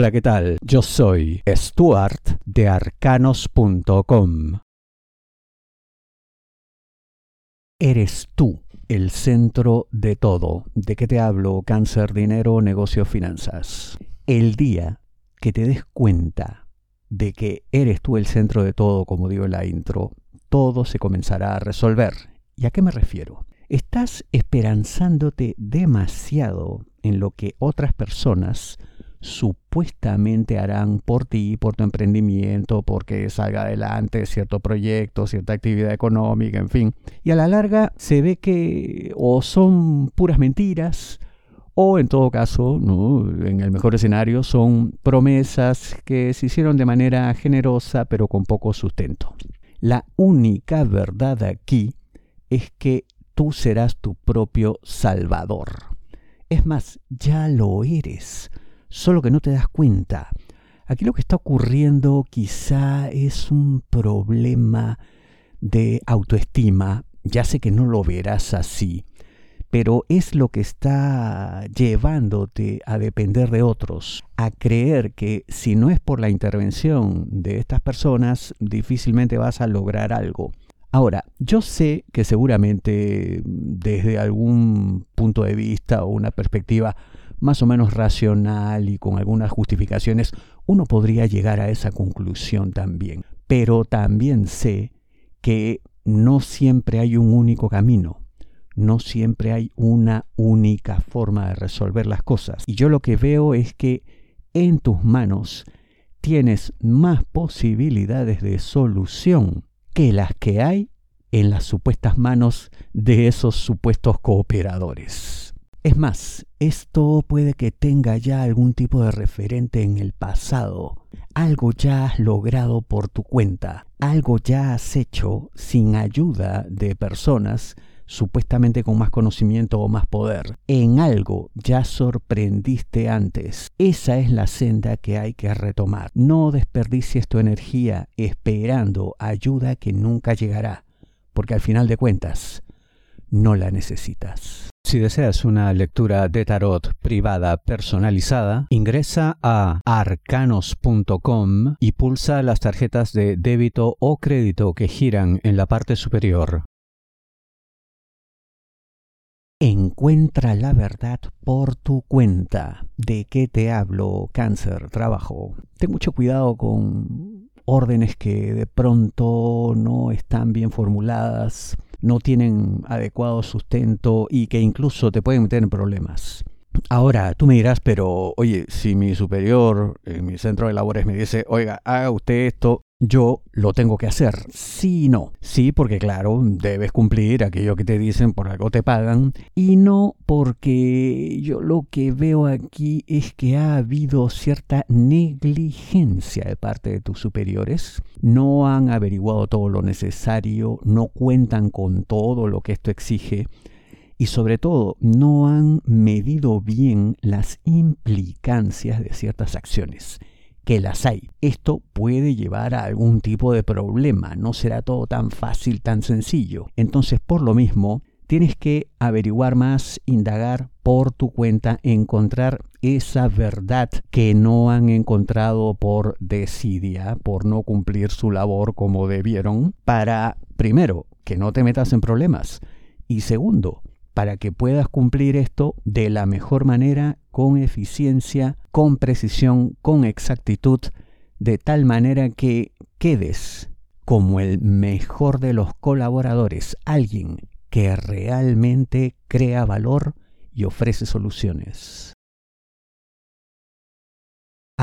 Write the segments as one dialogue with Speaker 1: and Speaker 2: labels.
Speaker 1: Hola, ¿qué tal? Yo soy Stuart de arcanos.com. Eres tú el centro de todo. ¿De qué te hablo? Cáncer, dinero, negocio, finanzas. El día que te des cuenta de que eres tú el centro de todo, como digo en la intro, todo se comenzará a resolver. ¿Y a qué me refiero? Estás esperanzándote demasiado en lo que otras personas supuestamente harán por ti, por tu emprendimiento, porque salga adelante cierto proyecto, cierta actividad económica, en fin. Y a la larga se ve que o son puras mentiras, o en todo caso, en el mejor escenario, son promesas que se hicieron de manera generosa pero con poco sustento. La única verdad aquí es que tú serás tu propio salvador. Es más, ya lo eres solo que no te das cuenta. Aquí lo que está ocurriendo quizá es un problema de autoestima. Ya sé que no lo verás así, pero es lo que está llevándote a depender de otros, a creer que si no es por la intervención de estas personas, difícilmente vas a lograr algo. Ahora, yo sé que seguramente desde algún punto de vista o una perspectiva más o menos racional y con algunas justificaciones, uno podría llegar a esa conclusión también. Pero también sé que no siempre hay un único camino, no siempre hay una única forma de resolver las cosas. Y yo lo que veo es que en tus manos tienes más posibilidades de solución que las que hay en las supuestas manos de esos supuestos cooperadores. Es más, esto puede que tenga ya algún tipo de referente en el pasado, algo ya has logrado por tu cuenta, algo ya has hecho sin ayuda de personas supuestamente con más conocimiento o más poder. En algo ya sorprendiste antes. Esa es la senda que hay que retomar. No desperdicies tu energía esperando ayuda que nunca llegará, porque al final de cuentas, no la necesitas. Si deseas una lectura de tarot privada personalizada, ingresa a arcanos.com y pulsa las tarjetas de débito o crédito que giran en la parte superior. Encuentra la verdad por tu cuenta. ¿De qué te hablo? Cáncer, trabajo. Ten mucho cuidado con órdenes que de pronto no están bien formuladas no tienen adecuado sustento y que incluso te pueden meter en problemas. Ahora, tú me dirás, pero oye, si mi superior en mi centro de labores me dice, oiga, haga usted esto, yo lo tengo que hacer. Sí y no. Sí, porque claro, debes cumplir aquello que te dicen, por algo te pagan. Y no porque yo lo que veo aquí es que ha habido cierta negligencia de parte de tus superiores. No han averiguado todo lo necesario, no cuentan con todo lo que esto exige y sobre todo no han medido bien las implicancias de ciertas acciones que las hay. Esto puede llevar a algún tipo de problema, no será todo tan fácil, tan sencillo. Entonces, por lo mismo, tienes que averiguar más, indagar por tu cuenta, encontrar esa verdad que no han encontrado por desidia, por no cumplir su labor como debieron, para, primero, que no te metas en problemas y segundo, para que puedas cumplir esto de la mejor manera, con eficiencia, con precisión, con exactitud, de tal manera que quedes como el mejor de los colaboradores, alguien que realmente crea valor y ofrece soluciones.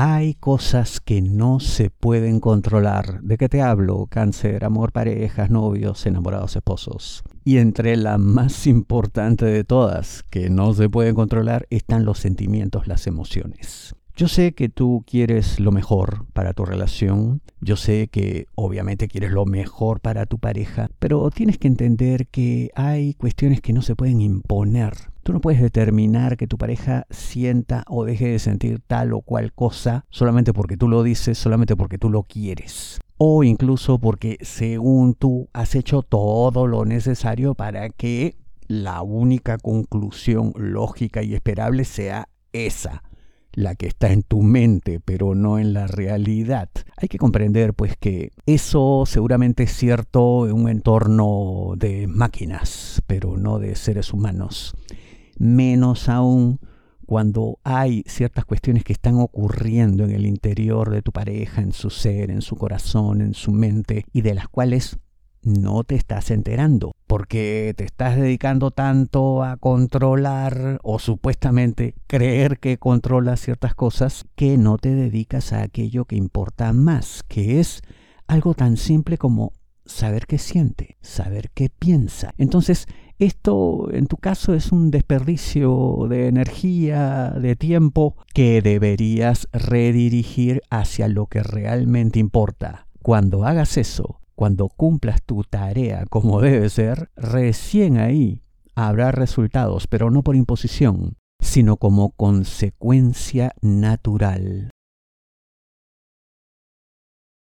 Speaker 1: Hay cosas que no se pueden controlar. ¿De qué te hablo? Cáncer, amor, parejas, novios, enamorados, esposos. Y entre la más importante de todas, que no se pueden controlar, están los sentimientos, las emociones. Yo sé que tú quieres lo mejor para tu relación, yo sé que obviamente quieres lo mejor para tu pareja, pero tienes que entender que hay cuestiones que no se pueden imponer. Tú no puedes determinar que tu pareja sienta o deje de sentir tal o cual cosa solamente porque tú lo dices, solamente porque tú lo quieres. O incluso porque según tú has hecho todo lo necesario para que la única conclusión lógica y esperable sea esa la que está en tu mente, pero no en la realidad. Hay que comprender pues que eso seguramente es cierto en un entorno de máquinas, pero no de seres humanos. Menos aún cuando hay ciertas cuestiones que están ocurriendo en el interior de tu pareja, en su ser, en su corazón, en su mente, y de las cuales no te estás enterando, porque te estás dedicando tanto a controlar o supuestamente creer que controlas ciertas cosas que no te dedicas a aquello que importa más, que es algo tan simple como saber qué siente, saber qué piensa. Entonces, esto en tu caso es un desperdicio de energía, de tiempo, que deberías redirigir hacia lo que realmente importa. Cuando hagas eso, cuando cumplas tu tarea como debe ser, recién ahí habrá resultados, pero no por imposición, sino como consecuencia natural.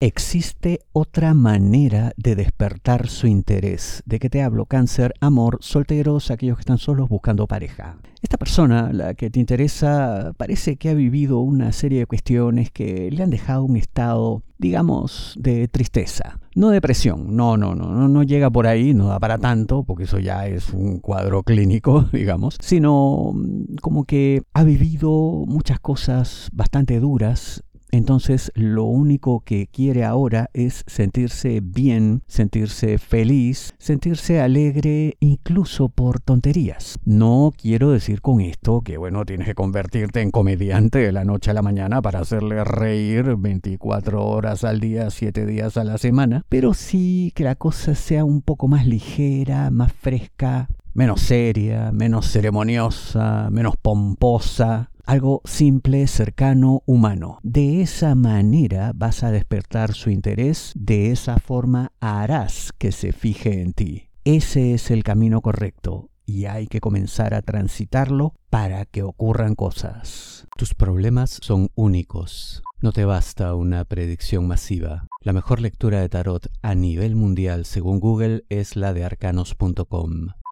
Speaker 1: Existe otra manera de despertar su interés. ¿De qué te hablo? Cáncer, amor, solteros, aquellos que están solos buscando pareja. Esta persona, la que te interesa, parece que ha vivido una serie de cuestiones que le han dejado un estado, digamos, de tristeza. No depresión, no, no, no, no, no llega por ahí, no da para tanto, porque eso ya es un cuadro clínico, digamos, sino mm, como que ha vivido muchas cosas bastante duras entonces lo único que quiere ahora es sentirse bien, sentirse feliz, sentirse alegre incluso por tonterías. No quiero decir con esto que bueno, tienes que convertirte en comediante de la noche a la mañana para hacerle reír 24 horas al día, 7 días a la semana, pero sí que la cosa sea un poco más ligera, más fresca, menos seria, menos ceremoniosa, menos pomposa, algo simple, cercano, humano. De esa manera vas a despertar su interés, de esa forma harás que se fije en ti. Ese es el camino correcto y hay que comenzar a transitarlo para que ocurran cosas. Tus problemas son únicos. No te basta una predicción masiva. La mejor lectura de tarot a nivel mundial según Google es la de arcanos.com.